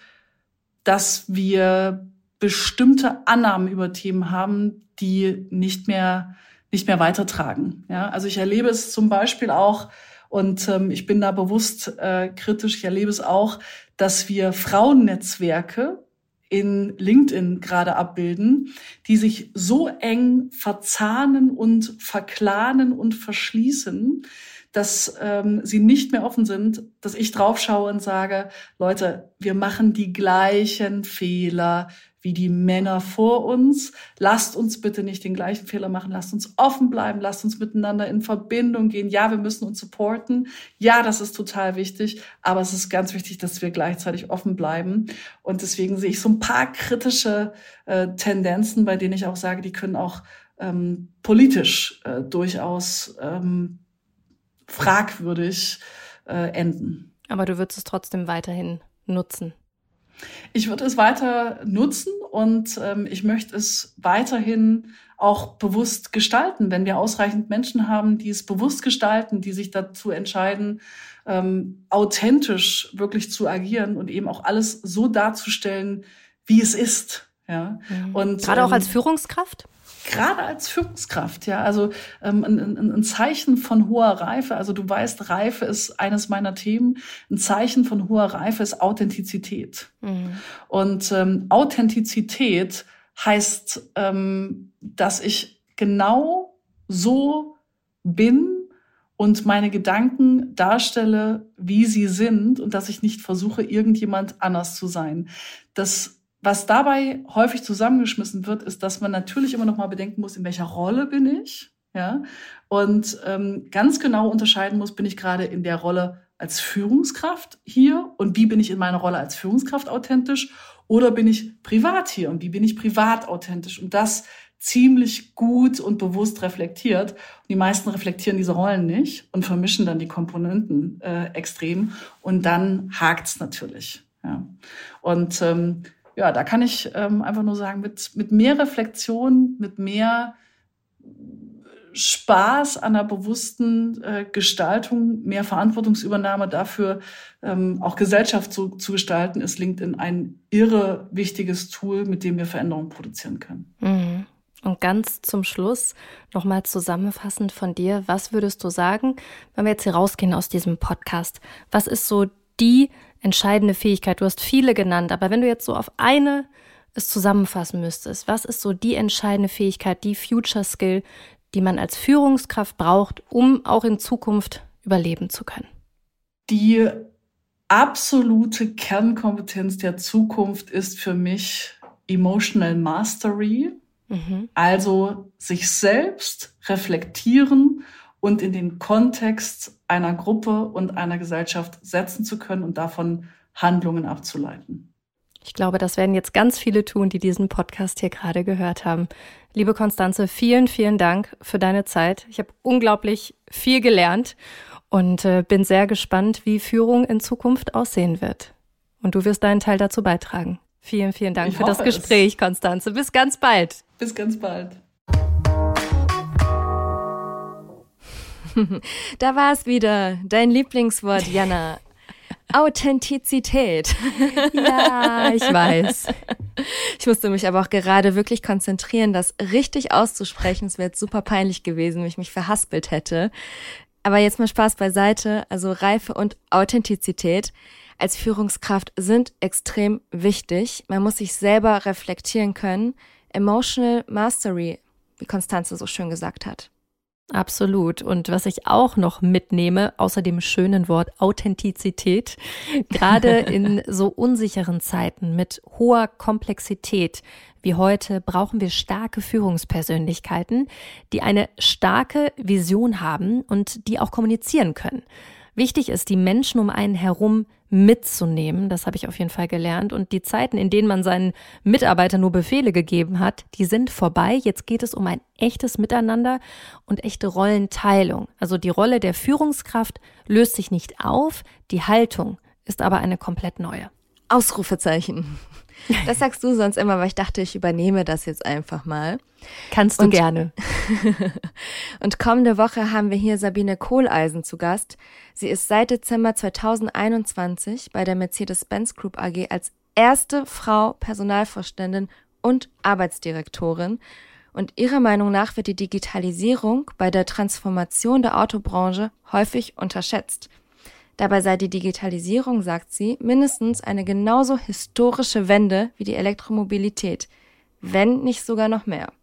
dass wir bestimmte Annahmen über Themen haben, die nicht mehr nicht mehr weitertragen. Ja, also ich erlebe es zum Beispiel auch, und ähm, ich bin da bewusst äh, kritisch, ich erlebe es auch, dass wir Frauennetzwerke in LinkedIn gerade abbilden, die sich so eng verzahnen und verklanen und verschließen, dass ähm, sie nicht mehr offen sind, dass ich draufschaue und sage, Leute, wir machen die gleichen Fehler wie die Männer vor uns. Lasst uns bitte nicht den gleichen Fehler machen. Lasst uns offen bleiben. Lasst uns miteinander in Verbindung gehen. Ja, wir müssen uns supporten. Ja, das ist total wichtig. Aber es ist ganz wichtig, dass wir gleichzeitig offen bleiben. Und deswegen sehe ich so ein paar kritische äh, Tendenzen, bei denen ich auch sage, die können auch ähm, politisch äh, durchaus ähm, fragwürdig äh, enden. Aber du würdest es trotzdem weiterhin nutzen. Ich würde es weiter nutzen und ähm, ich möchte es weiterhin auch bewusst gestalten, wenn wir ausreichend Menschen haben, die es bewusst gestalten, die sich dazu entscheiden, ähm, authentisch wirklich zu agieren und eben auch alles so darzustellen, wie es ist. Ja. Mhm. Und gerade ähm, auch als Führungskraft? Gerade als Führungskraft, ja, also ähm, ein, ein, ein Zeichen von hoher Reife. Also du weißt, Reife ist eines meiner Themen. Ein Zeichen von hoher Reife ist Authentizität. Mhm. Und ähm, Authentizität heißt, ähm, dass ich genau so bin und meine Gedanken darstelle, wie sie sind und dass ich nicht versuche, irgendjemand anders zu sein. Das was dabei häufig zusammengeschmissen wird, ist, dass man natürlich immer noch mal bedenken muss, in welcher Rolle bin ich, ja, und ähm, ganz genau unterscheiden muss, bin ich gerade in der Rolle als Führungskraft hier und wie bin ich in meiner Rolle als Führungskraft authentisch oder bin ich privat hier und wie bin ich privat authentisch und das ziemlich gut und bewusst reflektiert. Und die meisten reflektieren diese Rollen nicht und vermischen dann die Komponenten äh, extrem und dann hakt's natürlich. Ja. Und ähm, ja, da kann ich ähm, einfach nur sagen, mit, mit mehr Reflexion, mit mehr Spaß an der bewussten äh, Gestaltung, mehr Verantwortungsübernahme dafür, ähm, auch Gesellschaft zu, zu gestalten, ist LinkedIn ein irre wichtiges Tool, mit dem wir Veränderungen produzieren können. Mhm. Und ganz zum Schluss nochmal zusammenfassend von dir, was würdest du sagen, wenn wir jetzt hier rausgehen aus diesem Podcast? Was ist so die entscheidende Fähigkeit? Du hast viele genannt, aber wenn du jetzt so auf eine es zusammenfassen müsstest, was ist so die entscheidende Fähigkeit, die Future Skill, die man als Führungskraft braucht, um auch in Zukunft überleben zu können? Die absolute Kernkompetenz der Zukunft ist für mich Emotional Mastery. Mhm. Also sich selbst reflektieren und in den Kontext einer Gruppe und einer Gesellschaft setzen zu können und davon Handlungen abzuleiten. Ich glaube, das werden jetzt ganz viele tun, die diesen Podcast hier gerade gehört haben. Liebe Konstanze, vielen, vielen Dank für deine Zeit. Ich habe unglaublich viel gelernt und äh, bin sehr gespannt, wie Führung in Zukunft aussehen wird. Und du wirst deinen Teil dazu beitragen. Vielen, vielen Dank ich für das Gespräch, es. Konstanze. Bis ganz bald. Bis ganz bald. *laughs* da war es wieder, dein Lieblingswort, Jana. *laughs* Authentizität. Ja, ich weiß. Ich musste mich aber auch gerade wirklich konzentrieren, das richtig auszusprechen. Es wäre super peinlich gewesen, wenn ich mich verhaspelt hätte. Aber jetzt mal Spaß beiseite. Also Reife und Authentizität als Führungskraft sind extrem wichtig. Man muss sich selber reflektieren können. Emotional Mastery, wie Konstanze so schön gesagt hat. Absolut. Und was ich auch noch mitnehme, außer dem schönen Wort Authentizität, gerade *laughs* in so unsicheren Zeiten mit hoher Komplexität wie heute brauchen wir starke Führungspersönlichkeiten, die eine starke Vision haben und die auch kommunizieren können. Wichtig ist, die Menschen um einen herum mitzunehmen. Das habe ich auf jeden Fall gelernt. Und die Zeiten, in denen man seinen Mitarbeitern nur Befehle gegeben hat, die sind vorbei. Jetzt geht es um ein echtes Miteinander und echte Rollenteilung. Also die Rolle der Führungskraft löst sich nicht auf, die Haltung ist aber eine komplett neue. Ausrufezeichen. Das sagst du sonst immer, weil ich dachte, ich übernehme das jetzt einfach mal. Kannst du und, gerne. *laughs* und kommende Woche haben wir hier Sabine Kohleisen zu Gast. Sie ist seit Dezember 2021 bei der Mercedes-Benz Group AG als erste Frau Personalvorständin und Arbeitsdirektorin. Und ihrer Meinung nach wird die Digitalisierung bei der Transformation der Autobranche häufig unterschätzt. Dabei sei die Digitalisierung, sagt sie, mindestens eine genauso historische Wende wie die Elektromobilität, wenn nicht sogar noch mehr.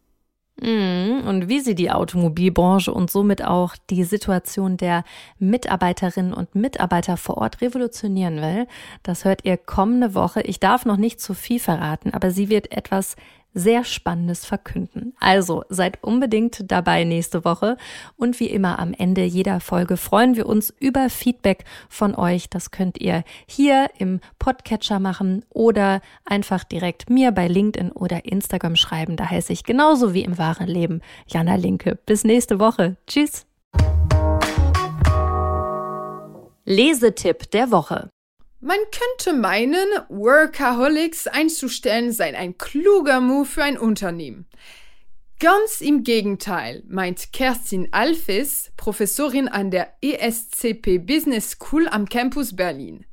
Mhm. Und wie sie die Automobilbranche und somit auch die Situation der Mitarbeiterinnen und Mitarbeiter vor Ort revolutionieren will, das hört ihr kommende Woche. Ich darf noch nicht zu viel verraten, aber sie wird etwas sehr Spannendes verkünden. Also seid unbedingt dabei nächste Woche. Und wie immer am Ende jeder Folge freuen wir uns über Feedback von euch. Das könnt ihr hier im Podcatcher machen oder einfach direkt mir bei LinkedIn oder Instagram schreiben. Da heiße ich genauso wie im wahren Leben Jana Linke. Bis nächste Woche. Tschüss. Lesetipp der Woche. Man könnte meinen, Workaholics einzustellen sei ein kluger Move für ein Unternehmen. Ganz im Gegenteil, meint Kerstin Alfis, Professorin an der ESCP Business School am Campus Berlin.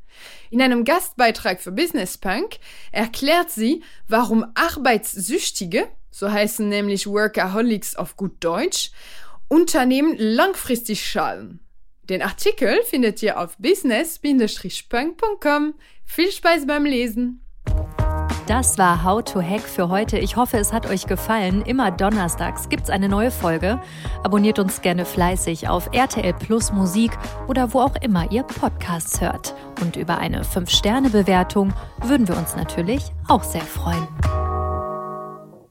In einem Gastbeitrag für Business Punk erklärt sie, warum Arbeitssüchtige, so heißen nämlich Workaholics auf gut Deutsch, Unternehmen langfristig schaden. Den Artikel findet ihr auf business-punk.com. Viel Spaß beim Lesen! Das war How to Hack für heute. Ich hoffe, es hat euch gefallen. Immer donnerstags gibt es eine neue Folge. Abonniert uns gerne fleißig auf RTL Plus Musik oder wo auch immer ihr Podcasts hört. Und über eine 5-Sterne-Bewertung würden wir uns natürlich auch sehr freuen.